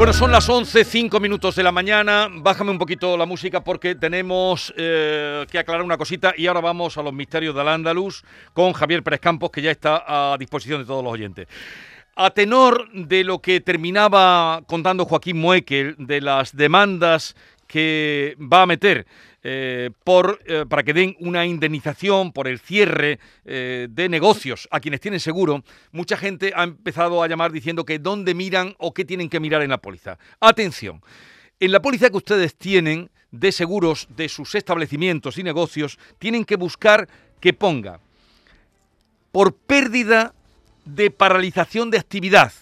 Bueno, son las 11, 5 minutos de la mañana. Bájame un poquito la música porque tenemos eh, que aclarar una cosita y ahora vamos a los misterios del Andaluz con Javier Pérez Campos, que ya está a disposición de todos los oyentes. A tenor de lo que terminaba contando Joaquín Muekel, de las demandas que va a meter eh, eh, para que den una indemnización por el cierre eh, de negocios a quienes tienen seguro, mucha gente ha empezado a llamar diciendo que dónde miran o qué tienen que mirar en la póliza. Atención, en la póliza que ustedes tienen de seguros de sus establecimientos y negocios, tienen que buscar que ponga por pérdida de paralización de actividad.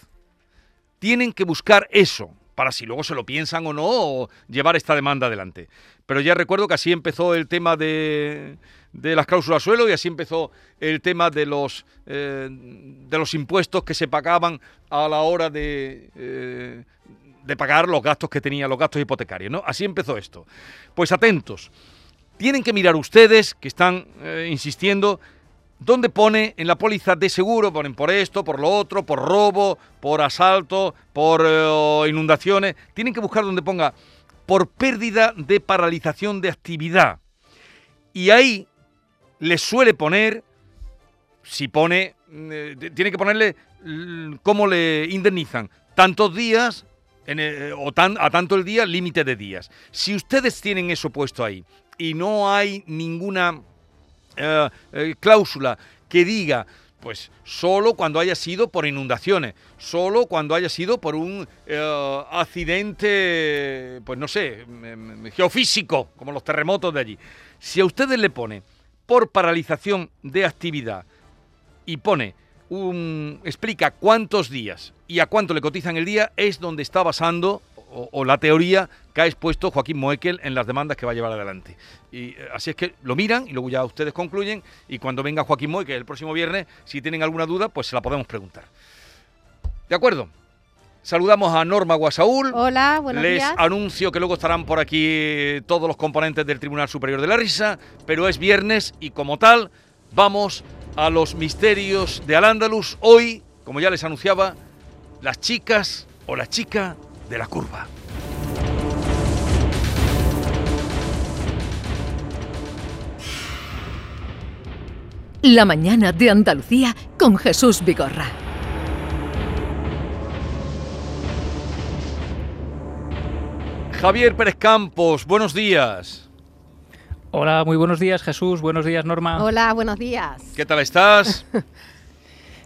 Tienen que buscar eso para si luego se lo piensan o no, llevar esta demanda adelante. Pero ya recuerdo que así empezó el tema de, las cláusulas suelo y así empezó el tema de los, eh, de los impuestos que se pagaban a la hora de, eh, de pagar los gastos que tenía, los gastos hipotecarios. ¿no? Así empezó esto. Pues atentos. Tienen que mirar ustedes, que están eh, insistiendo, ¿Dónde pone en la póliza de seguro? Ponen por esto, por lo otro, por robo, por asalto, por eh, inundaciones. Tienen que buscar donde ponga por pérdida de paralización de actividad. Y ahí les suele poner, si pone, eh, tiene que ponerle cómo le indemnizan, tantos días eh, o a tanto el día, límite de días. Si ustedes tienen eso puesto ahí y no hay ninguna eh, eh, cláusula que diga, pues solo cuando haya sido por inundaciones, solo cuando haya sido por un eh, accidente, pues no sé, geofísico, como los terremotos de allí. Si a ustedes le pone por paralización de actividad y pone un, explica cuántos días y a cuánto le cotizan el día, es donde está basando o, la teoría que ha expuesto Joaquín Moekel en las demandas que va a llevar adelante. Y eh, así es que lo miran y luego ya ustedes concluyen y cuando venga Joaquín Moekel el próximo viernes, si tienen alguna duda, pues se la podemos preguntar. ¿De acuerdo? Saludamos a Norma Guasaúl. Hola, buenos Les anuncio que luego estarán por aquí todos los componentes del Tribunal Superior de la Risa, pero es viernes y como tal vamos a los misterios de Al-Ándalus. Hoy, como ya les anunciaba, las chicas o la chica de la curva. La mañana de Andalucía con Jesús Vigorra. Javier Pérez Campos, buenos días. Hola, muy buenos días Jesús, buenos días Norma. Hola, buenos días. ¿Qué tal estás?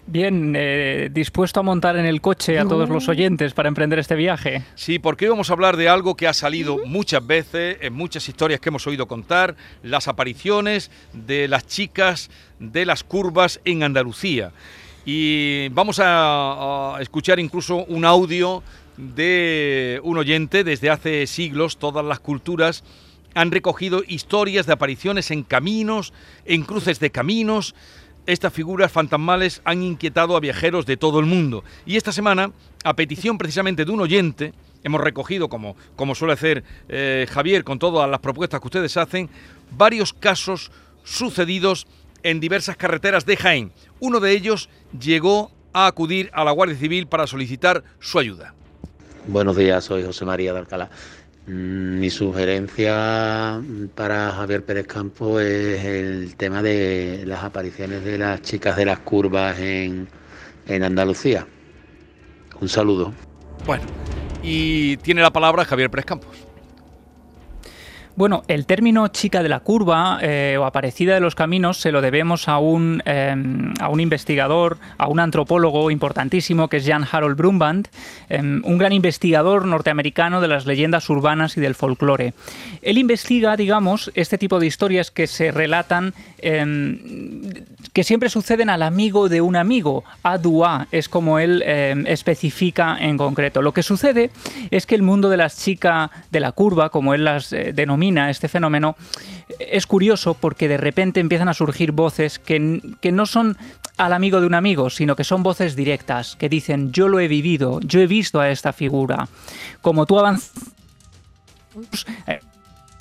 Bien, eh, dispuesto a montar en el coche a todos los oyentes para emprender este viaje. Sí, porque hoy vamos a hablar de algo que ha salido muchas veces en muchas historias que hemos oído contar, las apariciones de las chicas de las curvas en Andalucía. Y vamos a, a escuchar incluso un audio de un oyente desde hace siglos, todas las culturas han recogido historias de apariciones en caminos, en cruces de caminos, estas figuras fantasmales han inquietado a viajeros de todo el mundo. Y esta semana, a petición precisamente de un oyente, hemos recogido, como, como suele hacer eh, Javier con todas las propuestas que ustedes hacen, varios casos sucedidos en diversas carreteras de Jaén. Uno de ellos llegó a acudir a la Guardia Civil para solicitar su ayuda. Buenos días, soy José María de Alcalá. Mm, mi sugerencia para Javier Pérez Campo es el tema de las apariciones de las chicas de las curvas en, en Andalucía. Un saludo. Bueno, y tiene la palabra Javier Pérez Campos. Bueno, el término chica de la curva eh, o aparecida de los caminos se lo debemos a un, em, a un investigador, a un antropólogo importantísimo que es Jan Harold Brumband, em, un gran investigador norteamericano de las leyendas urbanas y del folclore. Él investiga, digamos, este tipo de historias que se relatan, em, que siempre suceden al amigo de un amigo. Adua es como él especifica en concreto. Lo que sucede es que el mundo de las chicas de la curva, como él las eh, denomina, este fenómeno, es curioso porque de repente empiezan a surgir voces que, que no son al amigo de un amigo, sino que son voces directas, que dicen yo lo he vivido, yo he visto a esta figura. Como tú avanzas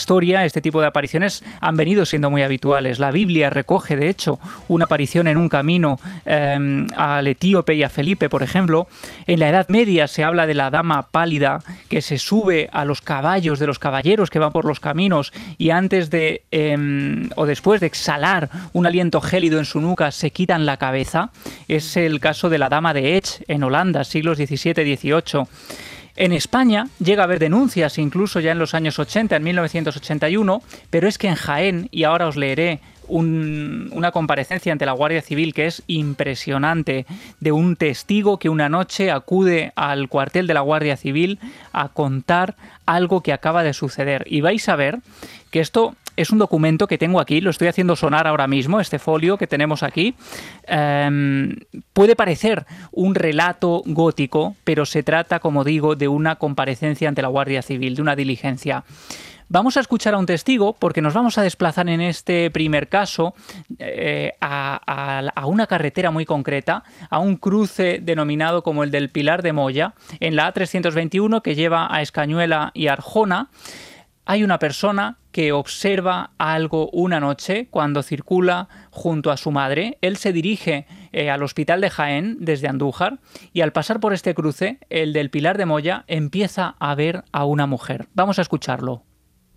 historia, este tipo de apariciones han venido siendo muy habituales. La Biblia recoge, de hecho, una aparición en un camino eh, al etíope y a Felipe, por ejemplo. En la Edad Media se habla de la dama pálida que se sube a los caballos de los caballeros que van por los caminos y antes de eh, o después de exhalar un aliento gélido en su nuca se quitan la cabeza. Es el caso de la dama de Ech en Holanda, siglos XVII-XVIII. En España llega a haber denuncias incluso ya en los años 80, en 1981, pero es que en Jaén, y ahora os leeré una comparecencia ante la Guardia Civil que es impresionante de un testigo que una noche acude al cuartel de la Guardia Civil a contar algo que acaba de suceder. Y vais a ver que esto es un documento que tengo aquí, lo estoy haciendo sonar ahora mismo, este folio que tenemos aquí. Em, puede parecer un relato gótico, pero se trata, como digo, de una comparecencia ante la Guardia Civil, de una diligencia. Vamos a escuchar a un testigo porque nos vamos a desplazar en este primer caso eh, a, a, una carretera muy concreta, a un cruce denominado como el del Pilar de Moya, en la A321 que lleva a Escañuela y Arjona hay una persona que observa algo una noche cuando circula junto a su madre. Él se dirige eh, al hospital de Jaén desde Andújar y al pasar por este cruce, el del Pilar de Moya empieza a ver a una mujer. Vamos a escucharlo.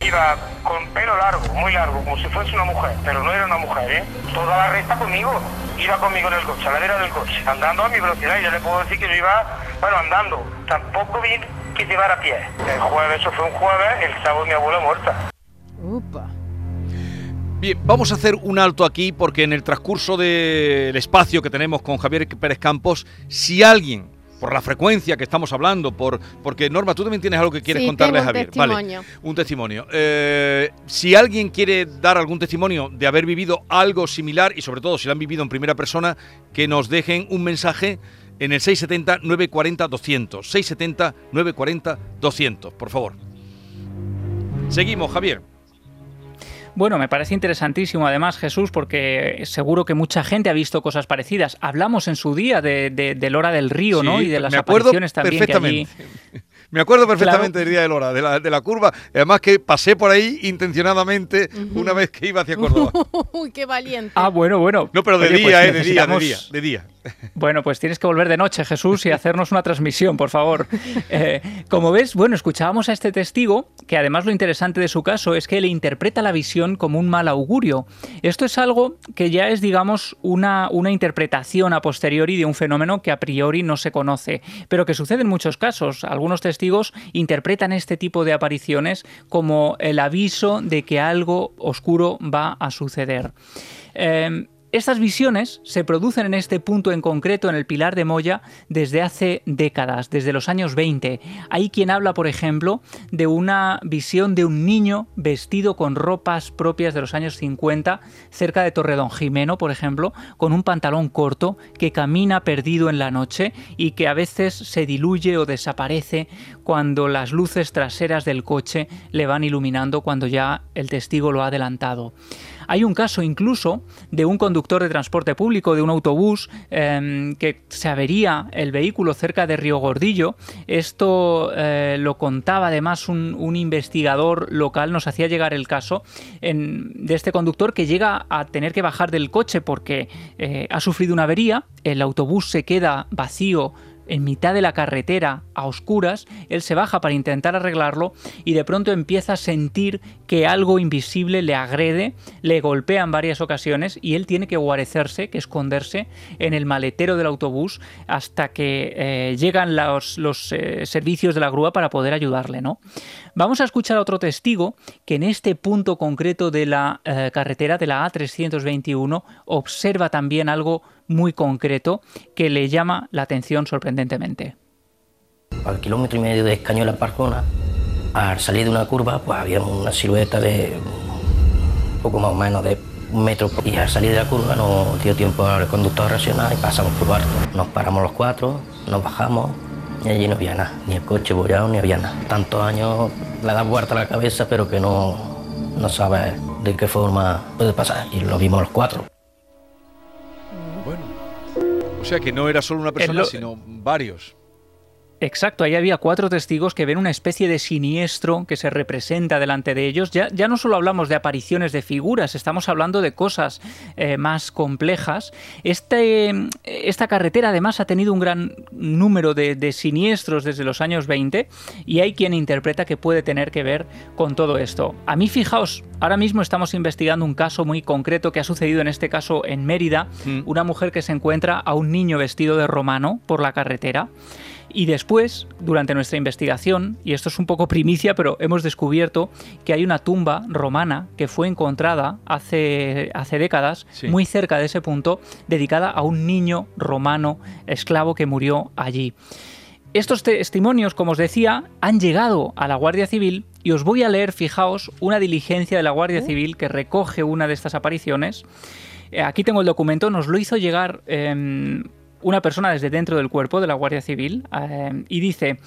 Iba con pelo largo, muy largo, como si fuese una mujer, pero no era una mujer, ¿eh? Toda la recta conmigo. Iba conmigo en el coche, a la vera del coche, andando a mi velocidad. Y ya le puedo decir que yo iba, bueno, andando. Tampoco vi que llevar a pie. El jueves, eso fue un jueves, el sábado mi abuela muerta. Upa. Bien, vamos a hacer un alto aquí porque en el transcurso del espacio que tenemos con Javier Pérez Campos, si alguien por la frecuencia que estamos hablando, por porque Norma, tú también tienes algo que quieres contarle a Javier. Testimonio. Vale, un testimonio. Eh, si alguien quiere dar algún testimonio de haber vivido algo similar y sobre todo si lo han vivido en primera persona, que nos dejen un mensaje en el 670-940-200. 670-940-200, por favor. Seguimos, Javier. Bueno, me parece interesantísimo además, Jesús, porque seguro que mucha gente ha visto cosas parecidas. Hablamos en su día de, de, Lora del Río, ¿no? Y de las apariciones también perfectamente. Me acuerdo perfectamente del día de Lora, de la, de la curva. Además que pasé por ahí intencionadamente una vez que iba hacia Córdoba. Uy, qué valiente. Ah, bueno, bueno. No, pero de día, pues eh, de día, de día, de día. Bueno, pues tienes que volver de noche, Jesús, y hacernos una transmisión, por favor. Eh, como ves, bueno, escuchábamos a este testigo, que además lo interesante de su caso es que le interpreta la visión como un mal augurio. Esto es algo que ya es, digamos, una, una interpretación a posteriori de un fenómeno que a priori no se conoce, pero que sucede en muchos casos. Algunos testigos interpretan este tipo de apariciones como el aviso de que algo oscuro va a suceder. Eh, estas visiones se producen en este punto en concreto, en el Pilar de Moya, desde hace décadas, desde los años 20. Hay quien habla, por ejemplo, de una visión de un niño vestido con ropas propias de los años 50, cerca de Torredón Jimeno, por ejemplo, con un pantalón corto que camina perdido en la noche y que a veces se diluye o desaparece cuando las luces traseras del coche le van iluminando cuando ya el testigo lo ha adelantado. Hay un caso incluso de un conductor de transporte público, de un autobús, em, que se avería el vehículo cerca de Río Gordillo. Esto eh, lo contaba además un, investigador local, nos hacía llegar el caso de este conductor que llega a tener que bajar del coche porque eh, ha sufrido una avería, el autobús se queda vacío en mitad de la carretera a oscuras, él se baja para intentar arreglarlo y de pronto empieza a sentir que algo invisible le agrede, le golpea en varias ocasiones y él tiene que guarecerse, que esconderse en el maletero del autobús hasta que eh, llegan los, eh, servicios de la grúa para poder ayudarle, ¿no? Vamos a escuchar a otro testigo que en este punto concreto de la eh, carretera de la A321 observa también algo muy concreto que le llama la atención sorprendentemente. Al kilómetro y medio de Escañola Parcona, al salir de una curva, pues había una silueta de poco más o menos de un metro. Y al salir de la curva no dio tiempo al conductor a reaccionar y pasamos por alto. Nos paramos los cuatro, nos bajamos y allí no había nada, ni el coche bollado ni había nada. Tantos años le da vuelta a la cabeza, pero que no, no sabes de qué forma puede pasar. Y lo vimos los cuatro. O sea que no era solo una persona, sino varios. Exacto, ahí había cuatro testigos que ven una especie de siniestro que se representa delante de ellos. Ya, ya no solo hablamos de apariciones de figuras, estamos hablando de cosas eh, más complejas. Este, esta carretera además ha tenido un gran número de, de, siniestros desde los años 20 y hay quien interpreta que puede tener que ver con todo esto. A mí fijaos, ahora mismo estamos investigando un caso muy concreto que ha sucedido en este caso en Mérida, mm. una mujer que se encuentra a un niño vestido de romano por la carretera. Y después, durante nuestra investigación, y esto es un poco primicia, pero hemos descubierto que hay una tumba romana que fue encontrada hace, hace décadas, muy cerca de ese punto, dedicada a un niño romano esclavo que murió allí. Estos testimonios, como os decía, han llegado a la Guardia Civil y os voy a leer, fijaos, una diligencia de la Guardia uh. Civil que recoge una de estas apariciones. Eh, aquí tengo el documento, nos lo hizo llegar em, una persona desde dentro del cuerpo de la Guardia Civil eh, y dice...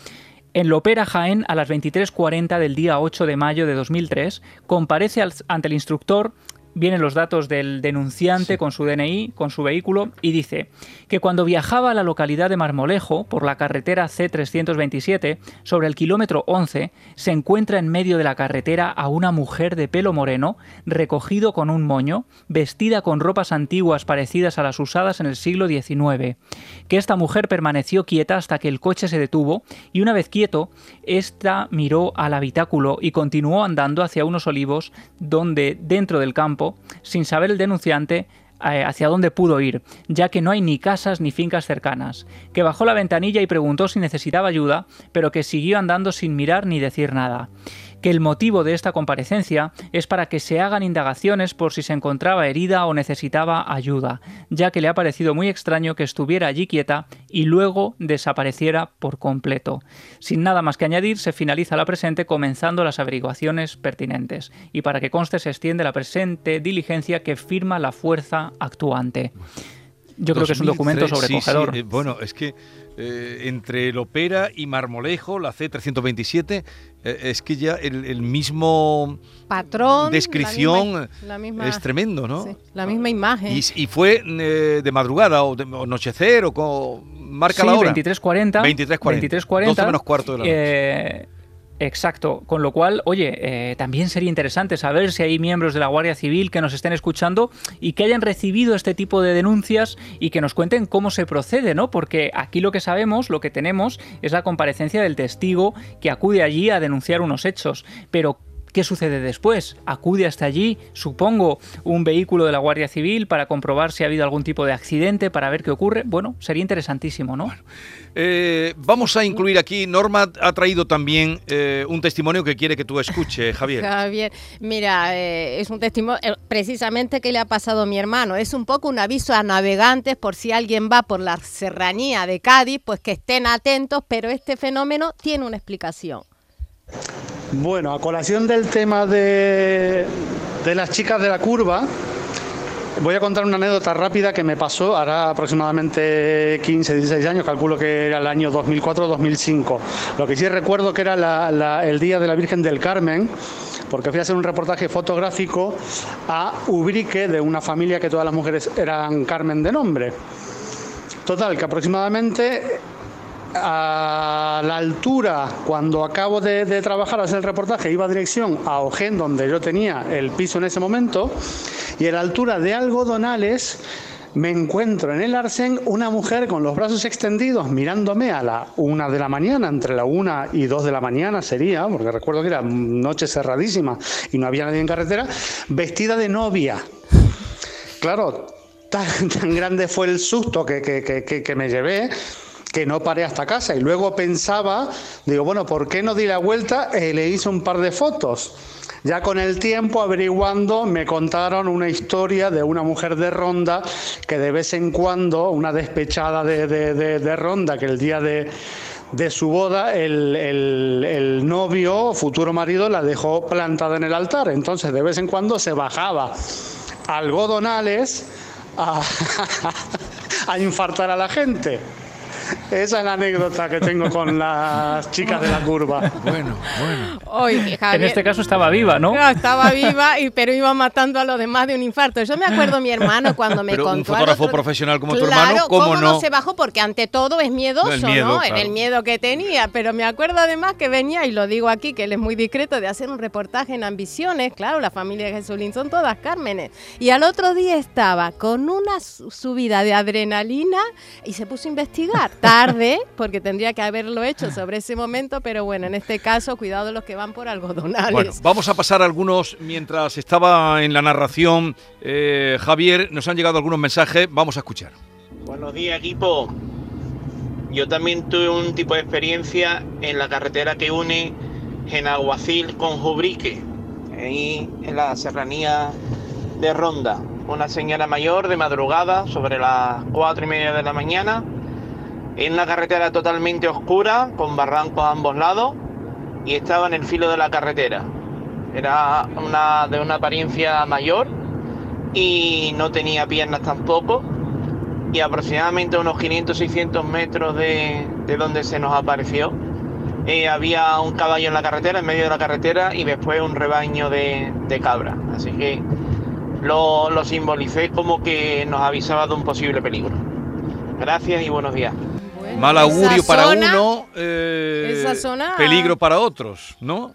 En Lopera, Jaén, a las 23.40 del día 8 de mayo de 2003, comparece ante el instructor vienen los datos del denunciante con su DNI, con su vehículo, y dice que cuando viajaba a la localidad de Marmolejo por la carretera C327, sobre el kilómetro 11, se encuentra en medio de la carretera a una mujer de pelo moreno, recogido con un moño, vestida con ropas antiguas parecidas a las usadas en el siglo XIX, que esta mujer permaneció quieta hasta que el coche se detuvo, y una vez quieto, esta miró al habitáculo y continuó andando hacia unos olivos donde, dentro del campo, sin saber el denunciante eh, hacia dónde pudo ir, ya que no hay ni casas ni fincas cercanas, que bajó la ventanilla y preguntó si necesitaba ayuda, pero que siguió andando sin mirar ni decir nada que el motivo de esta comparecencia es para que se hagan indagaciones por si se encontraba herida o necesitaba ayuda, ya que le ha parecido muy extraño que estuviera allí quieta y luego desapareciera por completo. Sin nada más que añadir, se finaliza la presente comenzando las averiguaciones pertinentes, y para que conste se extiende la presente diligencia que firma la fuerza actuante. Yo creo que es un documento sobrecogedor. Eh, bueno, es que eh, entre el Opera y Marmolejo, la C327, eh, es que ya el, mismo patrón, descripción es tremendo, ¿no? la misma imagen. Y, fue de madrugada o de anochecer o con, marca la hora. 23.40. 23.40. 12 menos cuarto de la noche. Exacto, con lo cual, oye, eh, también sería interesante saber si hay miembros de la Guardia Civil que nos estén escuchando y que hayan recibido este tipo de denuncias y que nos cuenten cómo se procede, ¿no? Porque aquí lo que sabemos, lo que tenemos, es la comparecencia del testigo que acude allí a denunciar unos hechos, pero ¿Qué sucede después? Acude hasta allí, supongo, un vehículo de la Guardia Civil para comprobar si ha habido algún tipo de accidente, para ver qué ocurre. Bueno, sería interesantísimo, ¿no? Eh, vamos a incluir aquí, Norma ha traído también eh, un testimonio que quiere que tú escuches, Javier. Javier, mira, eh, es un testimonio precisamente que le ha pasado a mi hermano. Es un poco un aviso a navegantes por si alguien va por la serranía de Cádiz, pues que estén atentos, pero este fenómeno tiene una explicación. Bueno, a colación del tema de, las chicas de la curva, voy a contar una anécdota rápida que me pasó, hará aproximadamente 15, 16 años, calculo que era el año 2004-2005. Lo que sí recuerdo que era el día de la Virgen del Carmen, porque fui a hacer un reportaje fotográfico a Ubrique, de una familia que todas las mujeres eran Carmen de nombre. Total, que aproximadamente a la altura, cuando acabo de, trabajar, hacer el reportaje, iba a dirección a Ojén, donde yo tenía el piso en ese momento, y a la altura de algodonales me encuentro en el Arsen una mujer con los brazos extendidos mirándome a la una de la mañana, entre la una y dos de la mañana sería, porque recuerdo que era noche cerradísima y no había nadie en carretera, vestida de novia. Claro, tan, grande fue el susto que, que me llevé que no paré hasta casa. Y luego pensaba, digo, bueno, ¿por qué no di la vuelta? y le hice un par de fotos. Ya con el tiempo, averiguando, me contaron una historia de una mujer de Ronda que de vez en cuando, una despechada de, de, Ronda, que el día de, su boda, el, el, novio, futuro marido, la dejó plantada en el altar. Entonces, de vez en cuando se bajaba algodonales a, a infartar a la gente. Esa es la anécdota que tengo con las chicas de la curva. Bueno, bueno. Oye, En Javier, este caso estaba viva, ¿no? Claro, estaba viva, y, pero iba matando a los demás de un infarto. Yo me acuerdo mi hermano cuando me Pero un contó. al fotógrafo otro- profesional como tu hermano, ¿cómo no? se bajó? Porque ante todo es miedoso, El miedo, ¿no? claro. El miedo que tenía. Pero me acuerdo además que venía, y lo digo aquí, que él es muy discreto, de hacer un reportaje en Ambiciones. Claro, la familia de Jesulín son todas Cármenes. Y al otro día estaba con una su- subida de adrenalina y se puso a investigar. Tarde, porque tendría que haberlo hecho sobre ese momento, pero bueno, en este caso, cuidado los que van por algodonales. Bueno, vamos a pasar algunos mientras estaba en la narración. eh, Javier, nos han llegado algunos mensajes, vamos a escuchar. Buenos días, equipo. Yo también tuve un tipo de experiencia en la carretera que une Genaguacil con Jubrique, ahí en la serranía de Ronda. Una señora mayor de madrugada, sobre las cuatro y media de la mañana, en una carretera totalmente oscura, con barrancos a ambos lados, y estaba en el filo de la carretera. Era de una apariencia mayor y no tenía piernas tampoco y aproximadamente a unos 500-600 metros de, de donde se nos apareció eh, había un caballo en la carretera, en medio de la carretera y después un rebaño de, de cabras. Así que lo simbolicé como que nos avisaba de un posible peligro. Gracias y buenos días. Mal augurio para zona- uno, eh, esa zona- peligro para otros, ¿no?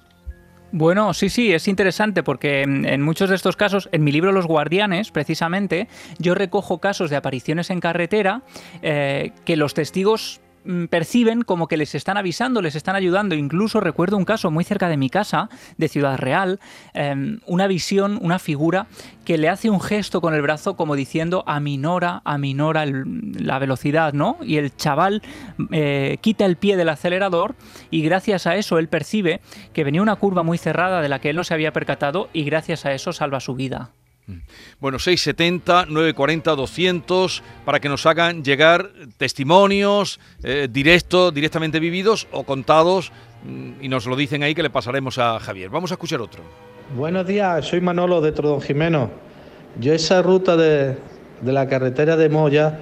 Bueno, sí, sí, es interesante porque en muchos de estos casos, en mi libro Los Guardianes, precisamente, yo recojo casos de apariciones en carretera eh, que los testigos perciben como que les están avisando, les están ayudando. Incluso recuerdo un caso muy cerca de mi casa, de Ciudad Real, eh, una visión, una figura que le hace un gesto con el brazo como diciendo aminora, aminora la velocidad, ¿no? Y el chaval eh, quita el pie del acelerador y gracias a eso él percibe que venía una curva muy cerrada de la que él no se había percatado y gracias a eso salva su vida. Bueno, 670, 940, 200, para que nos hagan llegar testimonios eh, directos, directamente vividos o contados, mm, y nos lo dicen ahí que le pasaremos a Javier. Vamos a escuchar otro. Buenos días, soy Manolo de Trodón Jimeno. Yo esa ruta de, la carretera de Moya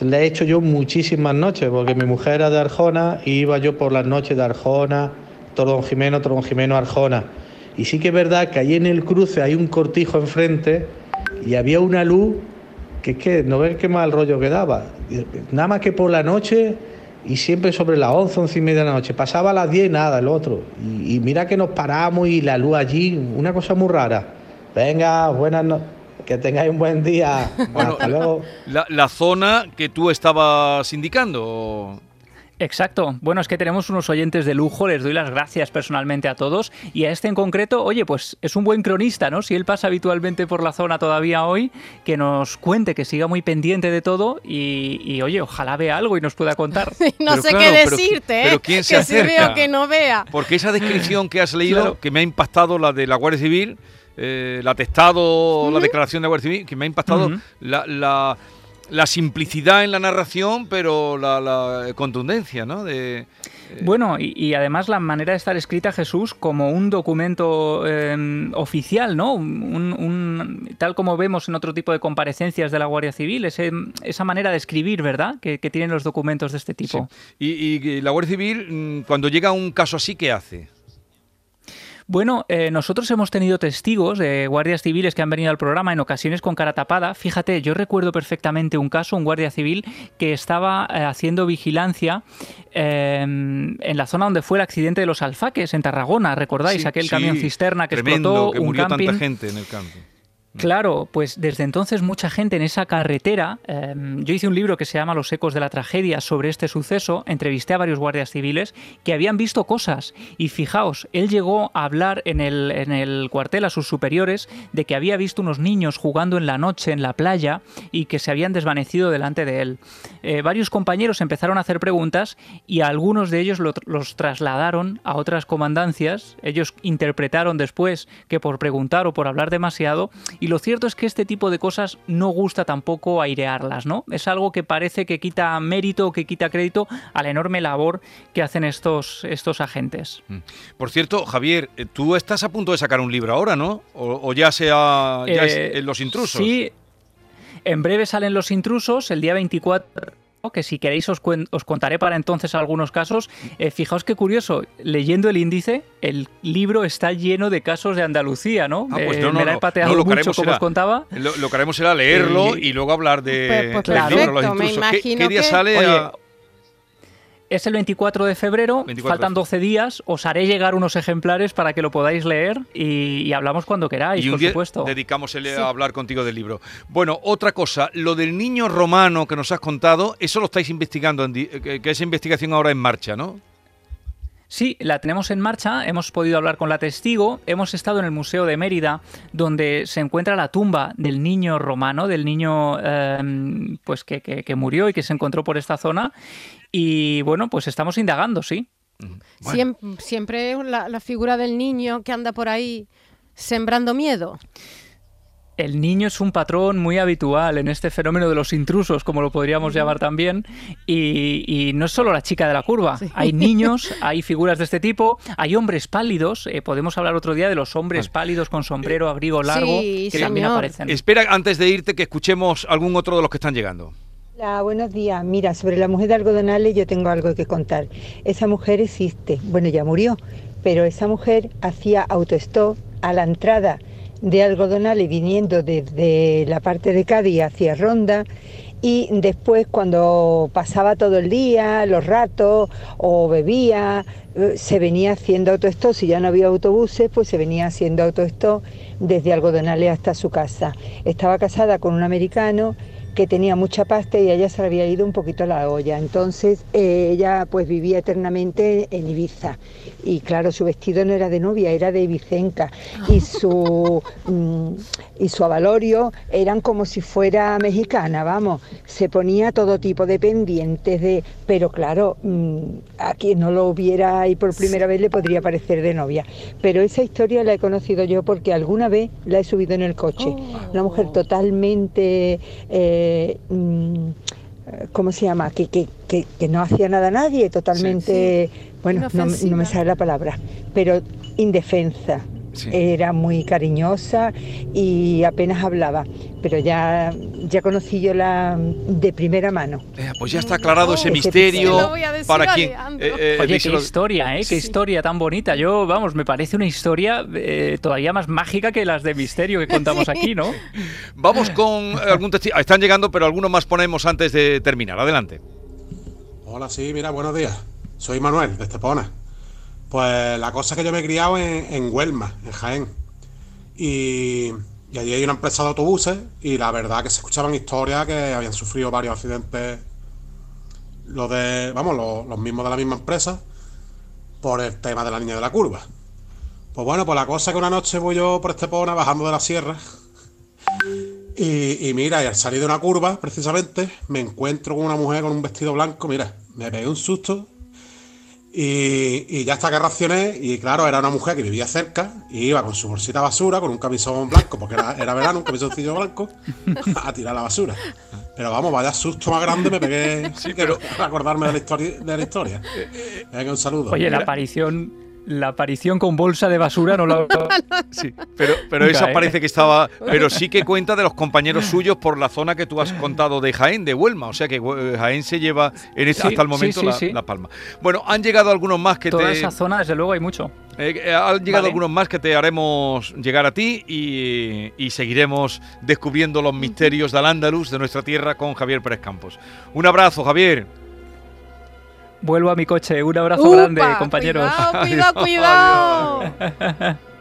la he hecho yo muchísimas noches, porque mi mujer era de Arjona y iba yo por las noches de Arjona, Trodón Jimeno, Trodón Jimeno, Arjona. Y sí que es verdad que ahí en el cruce hay un cortijo enfrente y había una luz que es que no ves qué mal rollo que daba. Nada más que por la noche y siempre sobre las 11, 11 y media de la noche. Pasaba a las 10 y nada, el otro. Y, y mira que nos paramos y la luz allí, una cosa muy rara. Venga, buenas noches. Que tengáis un buen día. Bueno, Hasta luego. La, la zona que tú estabas indicando. Exacto. Bueno, es que tenemos unos oyentes de lujo, les doy las gracias personalmente a todos. Y a este en concreto, oye, pues es un buen cronista, ¿no? Si él pasa habitualmente por la zona todavía hoy, que nos cuente, que siga muy pendiente de todo y, y, oye, ojalá vea algo y nos pueda contar. no Pero sé claro, qué pero- decirte, ¿eh? pero ¿quién se que si acerca? veo que no vea. Porque esa descripción que has leído, Claro. que me ha impactado, la de la Guardia Civil, eh, el atestado, la declaración de la Guardia Civil, que me ha impactado la- la simplicidad en la narración, pero la, la contundencia, ¿no? De, Bueno, y, y además la manera de estar escrita Jesús como un documento eh, oficial, ¿no? Un- un- tal como vemos en otro tipo de comparecencias de la Guardia Civil, ese- esa manera de escribir, ¿verdad? Que, que tienen los documentos de este tipo. y, y la Guardia Civil, mm, cuando llega un caso así, ¿qué hace? Bueno, eh, nosotros hemos tenido testigos de guardias civiles que han venido al programa en ocasiones con cara tapada. Fíjate, yo recuerdo perfectamente un caso, un guardia civil que estaba eh, haciendo vigilancia eh, en la zona donde fue el accidente de los alfaques, en Tarragona. ¿Recordáis Sí, aquel sí, camión cisterna que tremendo, explotó? que un murió camping. tanta gente en el campo. Claro, pues desde entonces mucha gente en esa carretera, eh, yo hice un libro que se llama Los ecos de la tragedia sobre este suceso, entrevisté a varios guardias civiles que habían visto cosas. Y fijaos, él llegó a hablar en el, en el cuartel a sus superiores de que había visto unos niños jugando en la noche en la playa y que se habían desvanecido delante de él. Eh, varios compañeros empezaron a hacer preguntas y algunos de ellos lo- los trasladaron a otras comandancias, ellos interpretaron después que por preguntar o por hablar demasiado lo cierto es que este tipo de cosas no gusta tampoco airearlas, ¿no? Es algo que parece que quita mérito, que quita crédito a la enorme labor que hacen estos, estos agentes. Por cierto, Javier, eh, tú estás a punto de sacar un libro ahora, ¿no? O, o ya sea ya es Eh, en Los Intrusos. Sí, en breve salen Los Intrusos, el día 24 que si queréis os, os, contaré para entonces algunos casos. Eh, fijaos qué curioso, leyendo el índice, el libro está lleno de casos de Andalucía, ¿no? Ah, pues eh, no, no, me la he pateado lo mucho, como os contaba. Lo, lo, que haremos será leerlo y, luego hablar de, pues, pues perfecto, me ¿Qué, ¿Qué, día que... sale? Oye, a... Es el 24 de febrero, 24 faltan 12 días, os haré llegar unos ejemplares para que lo podáis leer y, y hablamos cuando queráis, y un por día supuesto. dedicamos el- a hablar contigo del libro. Bueno, otra cosa, lo del niño romano que nos has contado, eso lo estáis investigando, en di- que, que esa investigación ahora en marcha, ¿no? Sí, la tenemos en marcha, hemos podido hablar con la testigo, hemos estado en el Museo de Mérida, donde se encuentra la tumba del niño romano, del niño eh, pues que, que- que murió y que se encontró por esta zona. Y bueno, pues estamos indagando, sí. Siem- siempre la, la figura del niño que anda por ahí sembrando miedo. El niño es un patrón muy habitual en este fenómeno de los intrusos, como lo podríamos llamar también, y, y no es solo la chica de la curva, hay niños, hay figuras de este tipo, hay hombres pálidos, eh, podemos hablar otro día de los hombres pálidos con sombrero, abrigo largo, Sí, que también aparecen. Espera, antes de irte, que escuchemos algún otro de los que están llegando. Hola, buenos días. Mira, sobre la mujer de algodonales yo tengo algo que contar. Esa mujer existe, bueno, ya murió, pero esa mujer hacía autostop a la entrada de algodonales viniendo desde la parte de Cádiz hacia Ronda y después cuando pasaba todo el día, los ratos o bebía, eh, se venía haciendo autostop. Si ya no había autobuses, pues se venía haciendo autostop desde algodonales hasta su casa. Estaba casada con un americano que tenía mucha pasta y a ella se le había ido un poquito la olla. Entonces eh, ella pues vivía eternamente en Ibiza. Y claro, su vestido no era de novia, era de ibicenca. Y su, mm, y su avalorio eran como si fuera mexicana, vamos. Se ponía todo tipo de pendientes, de, pero claro, mm, a quien no lo viera ahí por primera vez le podría parecer de novia. Pero esa historia la he conocido yo porque alguna vez la he subido en el coche. Una mujer totalmente, eh, eh, ¿cómo se llama? Que, que, que, que no hacía nada a nadie, totalmente, bueno, no, me- no me sale la palabra, pero indefensa. Sí. Era muy cariñosa y apenas hablaba, pero ya, ya conocí yo la de primera mano. Eh, pues ya está aclarado ese Ese misterio Se lo voy a decir para quien... Leandro. eh, Oye, qué historia, ¿eh? Qué historia tan bonita. Yo, vamos, me parece una historia eh, todavía más mágica que las de misterio que contamos Sí. aquí, ¿no? Vamos con algún testigo. Están llegando, pero algunos más ponemos antes de terminar. Adelante. Hola, sí, mira, buenos días. Soy Manuel, de Estepona. Pues la cosa es que yo me he criado en, Huelma, en Jaén. Y, y allí hay una empresa de autobuses y la verdad que se escuchaban historias que habían sufrido varios accidentes, los de, vamos, los, los mismos de la misma empresa, por el tema de la niña de la curva. Pues bueno, pues la cosa es que una noche voy yo por Estepona bajando de la sierra y, y mira, y al salir de una curva, precisamente, me encuentro con una mujer con un vestido blanco. Mira, me pegué un susto. Y, y ya hasta que reaccioné. Y claro, era una mujer que vivía cerca. Y iba con su bolsita basura, con un camisón blanco, porque era, era verano, un camisoncillo blanco, a tirar la basura. Pero vamos, vaya susto más grande me pegué. Sí, pero acordarme de la historia. De la historia. Venga, un saludo. Oye, la aparición, la aparición con bolsa de basura no la... Sí, pero, esa ¿eh? parece que estaba. Pero sí que cuenta de los compañeros suyos por la zona que tú has contado de Jaén, de Huelma. O sea que eh, Jaén se lleva en este- Sí, hasta el momento sí, la, sí. la palma. Bueno, han llegado algunos más que Toda te. esa zona, desde luego, hay mucho. eh, eh, han llegado Vale. algunos más que te haremos llegar a ti y, y seguiremos descubriendo los misterios del Andaluz de nuestra tierra con Javier Pérez Campos. Un abrazo, Javier. Vuelvo a mi coche. Un abrazo Upa, grande, compañeros. Cuidado, cuidado, cuidado.